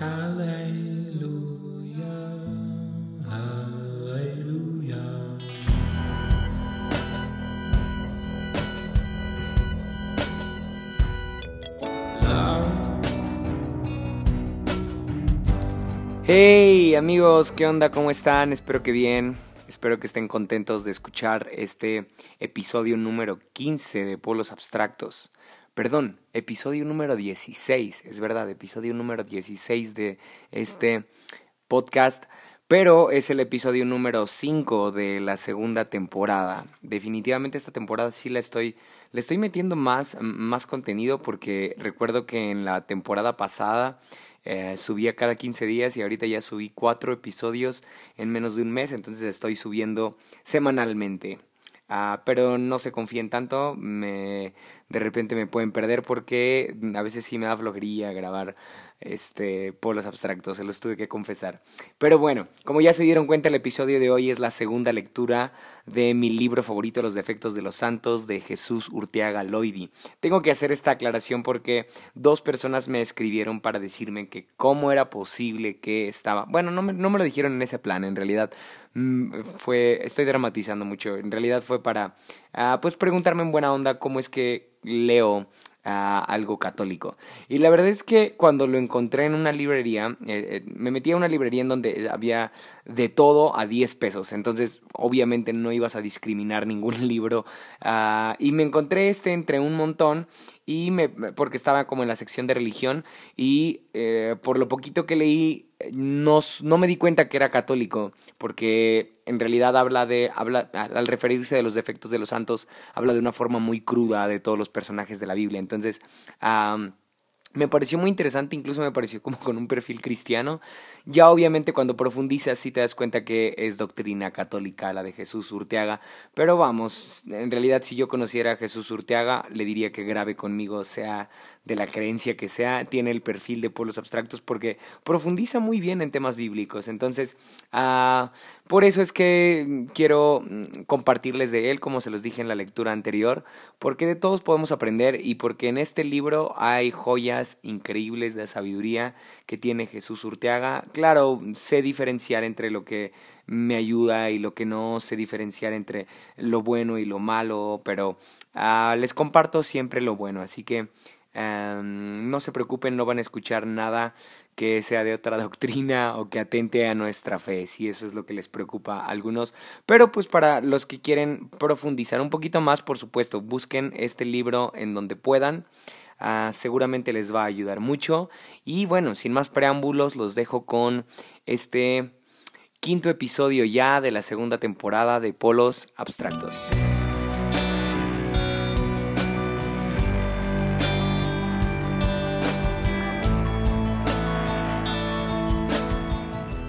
Hey amigos, ¿qué onda? ¿Cómo están? Espero que bien. Espero que estén contentos de escuchar este episodio número 15 de Polos Abstractos. Perdón, episodio número 16, es verdad, episodio número 16 de este podcast, pero es el episodio número 5 de la segunda temporada. Definitivamente esta temporada sí la estoy le estoy metiendo más más contenido porque recuerdo que en la temporada pasada eh, subía cada 15 días y ahorita ya subí cuatro episodios en menos de un mes, entonces estoy subiendo semanalmente. Ah, pero no se confíen tanto, me, de repente me pueden perder porque a veces sí me da flojería grabar este, polos abstractos, se los tuve que confesar. Pero bueno, como ya se dieron cuenta, el episodio de hoy es la segunda lectura de mi libro favorito, Los defectos de los santos, de Jesús Urteaga Loidi. Tengo que hacer esta aclaración porque dos personas me escribieron para decirme que cómo era posible que estaba... Bueno, no me, no me lo dijeron en ese plan, en realidad mm, fue... Estoy dramatizando mucho, en realidad fue para... Uh, pues preguntarme en buena onda cómo es que leo algo católico. Y la verdad es que cuando lo encontré en una librería, eh, eh, me metí a una librería en donde había de todo a 10 pesos. Entonces, obviamente no ibas a discriminar ningún libro. Ah, y me encontré este entre un montón y me, porque estaba como en la sección de religión y eh, por lo poquito que leí no, no me di cuenta que era católico porque en realidad habla de habla al referirse de los defectos de los santos habla de una forma muy cruda de todos los personajes de la Biblia. Entonces me pareció muy interesante, incluso me pareció como con un perfil cristiano. Ya obviamente cuando profundizas sí te das cuenta que es doctrina católica la de Jesús Urteaga, pero vamos, en realidad si yo conociera a Jesús Urteaga le diría que grave conmigo, sea de la creencia que sea, tiene el perfil de pueblos abstractos porque profundiza muy bien en temas bíblicos. Entonces, ah, por eso es que quiero mm, compartirles de él, como se los dije en la lectura anterior, porque de todos podemos aprender y porque en este libro hay joyas increíbles de sabiduría que tiene Jesús Urteaga. Claro, sé diferenciar entre lo que me ayuda y lo que no sé diferenciar entre lo bueno y lo malo, pero ah, les comparto siempre lo bueno, así que Em, no se preocupen, no van a escuchar nada que sea de otra doctrina o que atente a nuestra fe, si eso es lo que les preocupa a algunos. Pero pues para los que quieren profundizar un poquito más, por supuesto, busquen este libro en donde puedan. Ah, seguramente les va a ayudar mucho. Y bueno, sin más preámbulos, los dejo con este quinto episodio ya de la segunda temporada de Polos Abstractos.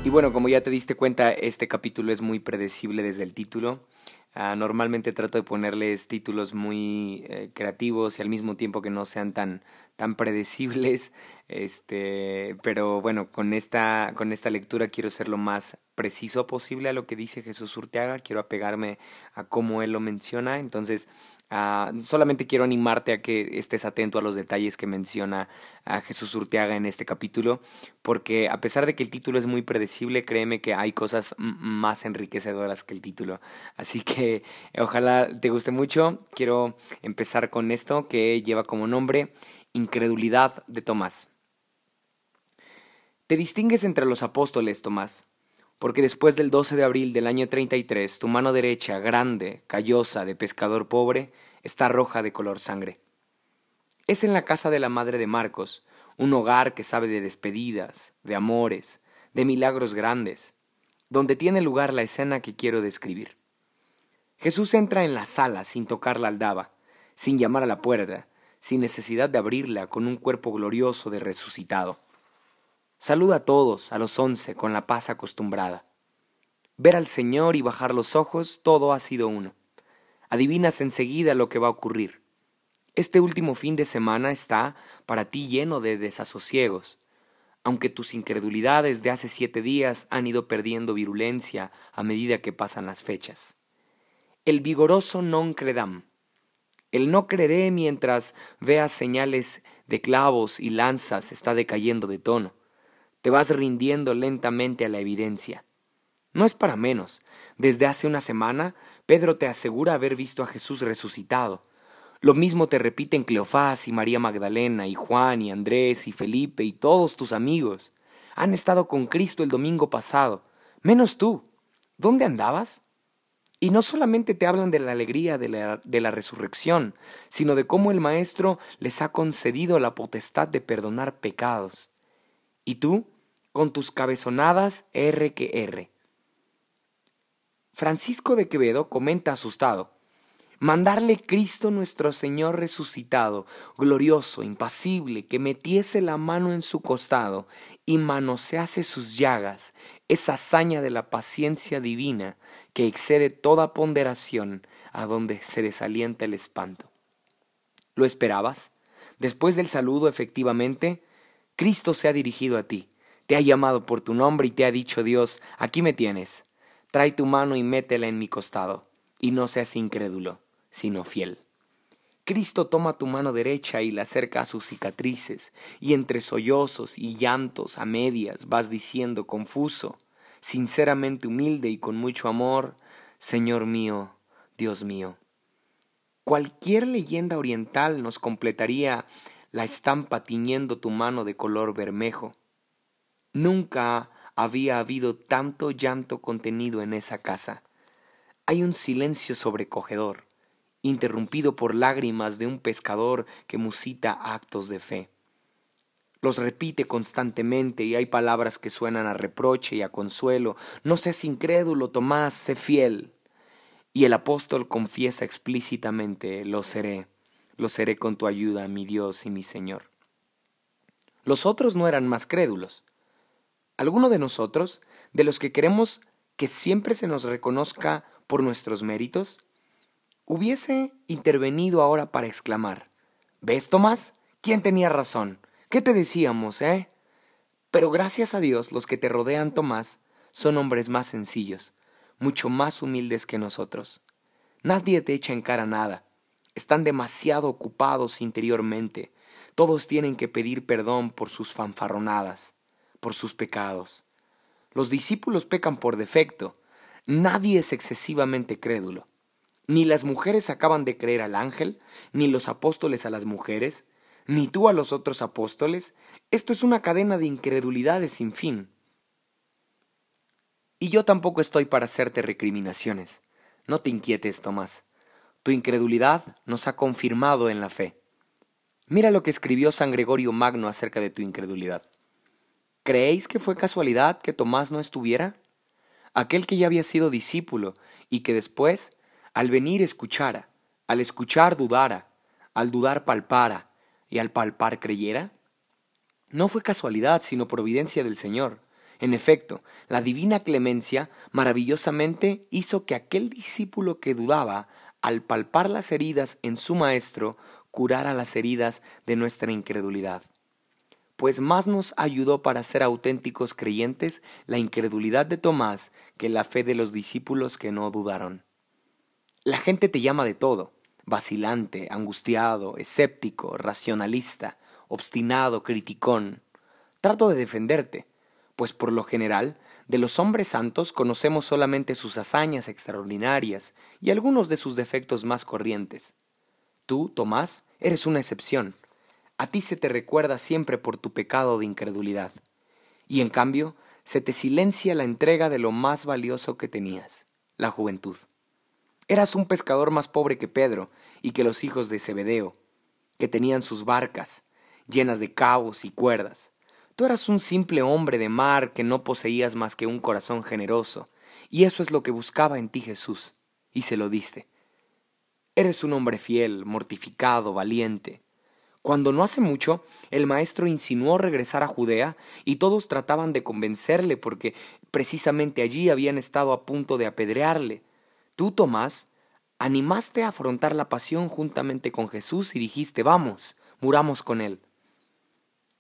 Y bueno, como ya te diste cuenta, este capítulo es muy predecible desde el título. Ah, normalmente trato de ponerles títulos muy eh, creativos y al mismo tiempo que no sean tan, tan predecibles. Este, pero bueno, con esta, con esta lectura quiero ser lo más preciso posible a lo que dice Jesús Urteaga. Quiero apegarme a cómo él lo menciona. Entonces, Ah, solamente quiero animarte a que estés atento a los detalles que menciona a Jesús Urteaga en este capítulo, porque a pesar de que el título es muy predecible, créeme que hay cosas más enriquecedoras que el título. Así que ojalá te guste mucho. Quiero empezar con esto que lleva como nombre Incredulidad de Tomás. Te distingues entre los apóstoles, Tomás porque después del 12 de abril del año 33 tu mano derecha, grande, callosa, de pescador pobre, está roja de color sangre. Es en la casa de la madre de Marcos, un hogar que sabe de despedidas, de amores, de milagros grandes, donde tiene lugar la escena que quiero describir. Jesús entra en la sala sin tocar la aldaba, sin llamar a la puerta, sin necesidad de abrirla con un cuerpo glorioso de resucitado. Saluda a todos, a los once, con la paz acostumbrada. Ver al Señor y bajar los ojos, todo ha sido uno. Adivinas enseguida lo que va a ocurrir. Este último fin de semana está para ti lleno de desasosiegos, aunque tus incredulidades de hace siete días han ido perdiendo virulencia a medida que pasan las fechas. El vigoroso non credam. El no creeré mientras veas señales de clavos y lanzas está decayendo de tono Te vas rindiendo lentamente a la evidencia. No es para menos. Desde hace una semana, Pedro te asegura haber visto a Jesús resucitado. Lo mismo te repiten Cleofás y María Magdalena y Juan y Andrés y Felipe y todos tus amigos. Han estado con Cristo el domingo pasado, menos tú. ¿Dónde andabas? Y no solamente te hablan de la alegría de la, de la, resurrección, sino de cómo el Maestro les ha concedido la potestad de perdonar pecados. Y tú, con tus cabezonadas R que R. Francisco de Quevedo comenta asustado, mandarle Cristo nuestro Señor resucitado, glorioso, impasible, que metiese la mano en su costado y manosease sus llagas, esa hazaña de la paciencia divina que excede toda ponderación, a donde se desalienta el espanto. ¿Lo esperabas? Después del saludo, efectivamente, Cristo se ha dirigido a ti, te ha llamado por tu nombre y te ha dicho Dios, aquí me tienes, trae tu mano y métela en mi costado, y no seas incrédulo sino fiel. Cristo toma tu mano derecha y la acerca a sus cicatrices, y entre sollozos y llantos a medias vas diciendo confuso, sinceramente humilde y con mucho amor, Señor mío, Dios mío. Cualquier leyenda oriental nos completaría la estampa tiñendo tu mano de color bermejo. Nunca había habido tanto llanto contenido en esa casa. Hay un silencio sobrecogedor interrumpido por lágrimas de un pescador que musita actos de fe. Los repite constantemente y hay palabras que suenan a reproche y a consuelo. No seas incrédulo, Tomás, sé fiel. Y el apóstol confiesa explícitamente, lo seré, lo seré con tu ayuda, mi Dios y mi Señor. Los otros no eran más crédulos. ¿Alguno de nosotros, de los que queremos que siempre se nos reconozca por nuestros méritos, hubiese intervenido ahora para exclamar, ¿ves, Tomás? ¿Quién tenía razón? ¿Qué te decíamos, eh? Pero gracias a Dios los que te rodean, Tomás, son hombres más sencillos, mucho más humildes que nosotros. Nadie te echa en cara nada. Están demasiado ocupados interiormente. Todos tienen que pedir perdón por sus fanfarronadas, por sus pecados. Los discípulos pecan por defecto. Nadie es excesivamente crédulo. Ni las mujeres acaban de creer al ángel, ni los apóstoles a las mujeres, ni tú a los otros apóstoles. Esto es una cadena de incredulidades sin fin. Y yo tampoco estoy para hacerte recriminaciones. No te inquietes, Tomás. Tu incredulidad nos ha confirmado en la fe. Mira lo que escribió San Gregorio Magno acerca de tu incredulidad. ¿Creéis que fue casualidad que Tomás no estuviera? Aquel que ya había sido discípulo y que después al venir escuchara, al escuchar dudara, al dudar palpara y al palpar creyera? No fue casualidad, sino providencia del Señor. En efecto, la divina clemencia maravillosamente hizo que aquel discípulo que dudaba, al palpar las heridas en su Maestro, curara las heridas de nuestra incredulidad. Pues más nos ayudó para ser auténticos creyentes la incredulidad de Tomás que la fe de los discípulos que no dudaron. La gente te llama de todo, vacilante, angustiado, escéptico, racionalista, obstinado, criticón. Trato de defenderte, pues por lo general, de los hombres santos conocemos solamente sus hazañas extraordinarias y algunos de sus defectos más corrientes. Tú, Tomás, eres una excepción. A ti se te recuerda siempre por tu pecado de incredulidad. Y en cambio, se te silencia la entrega de lo más valioso que tenías, la juventud. Eras un pescador más pobre que Pedro y que los hijos de Zebedeo, que tenían sus barcas llenas de cabos y cuerdas. Tú eras un simple hombre de mar que no poseías más que un corazón generoso, y eso es lo que buscaba en ti Jesús, y se lo diste. Eres un hombre fiel, mortificado, valiente. Cuando no hace mucho, el maestro insinuó regresar a Judea y todos trataban de convencerle porque precisamente allí habían estado a punto de apedrearle. Tú, Tomás, animaste a afrontar la pasión juntamente con Jesús y dijiste, vamos, muramos con Él.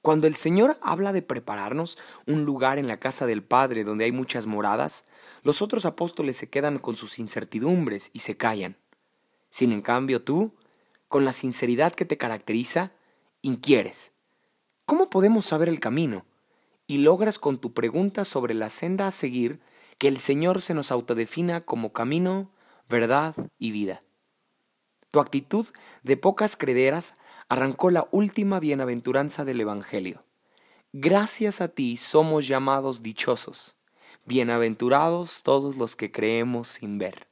Cuando el Señor habla de prepararnos un lugar en la casa del Padre donde hay muchas moradas, los otros apóstoles se quedan con sus incertidumbres y se callan. Sin en cambio tú, con la sinceridad que te caracteriza, inquieres. ¿Cómo podemos saber el camino? y logras con tu pregunta sobre la senda a seguir que el Señor se nos autodefina como camino, verdad y vida. Tu actitud de pocas crederas arrancó la última bienaventuranza del Evangelio. Gracias a ti somos llamados dichosos, bienaventurados todos los que creemos sin ver.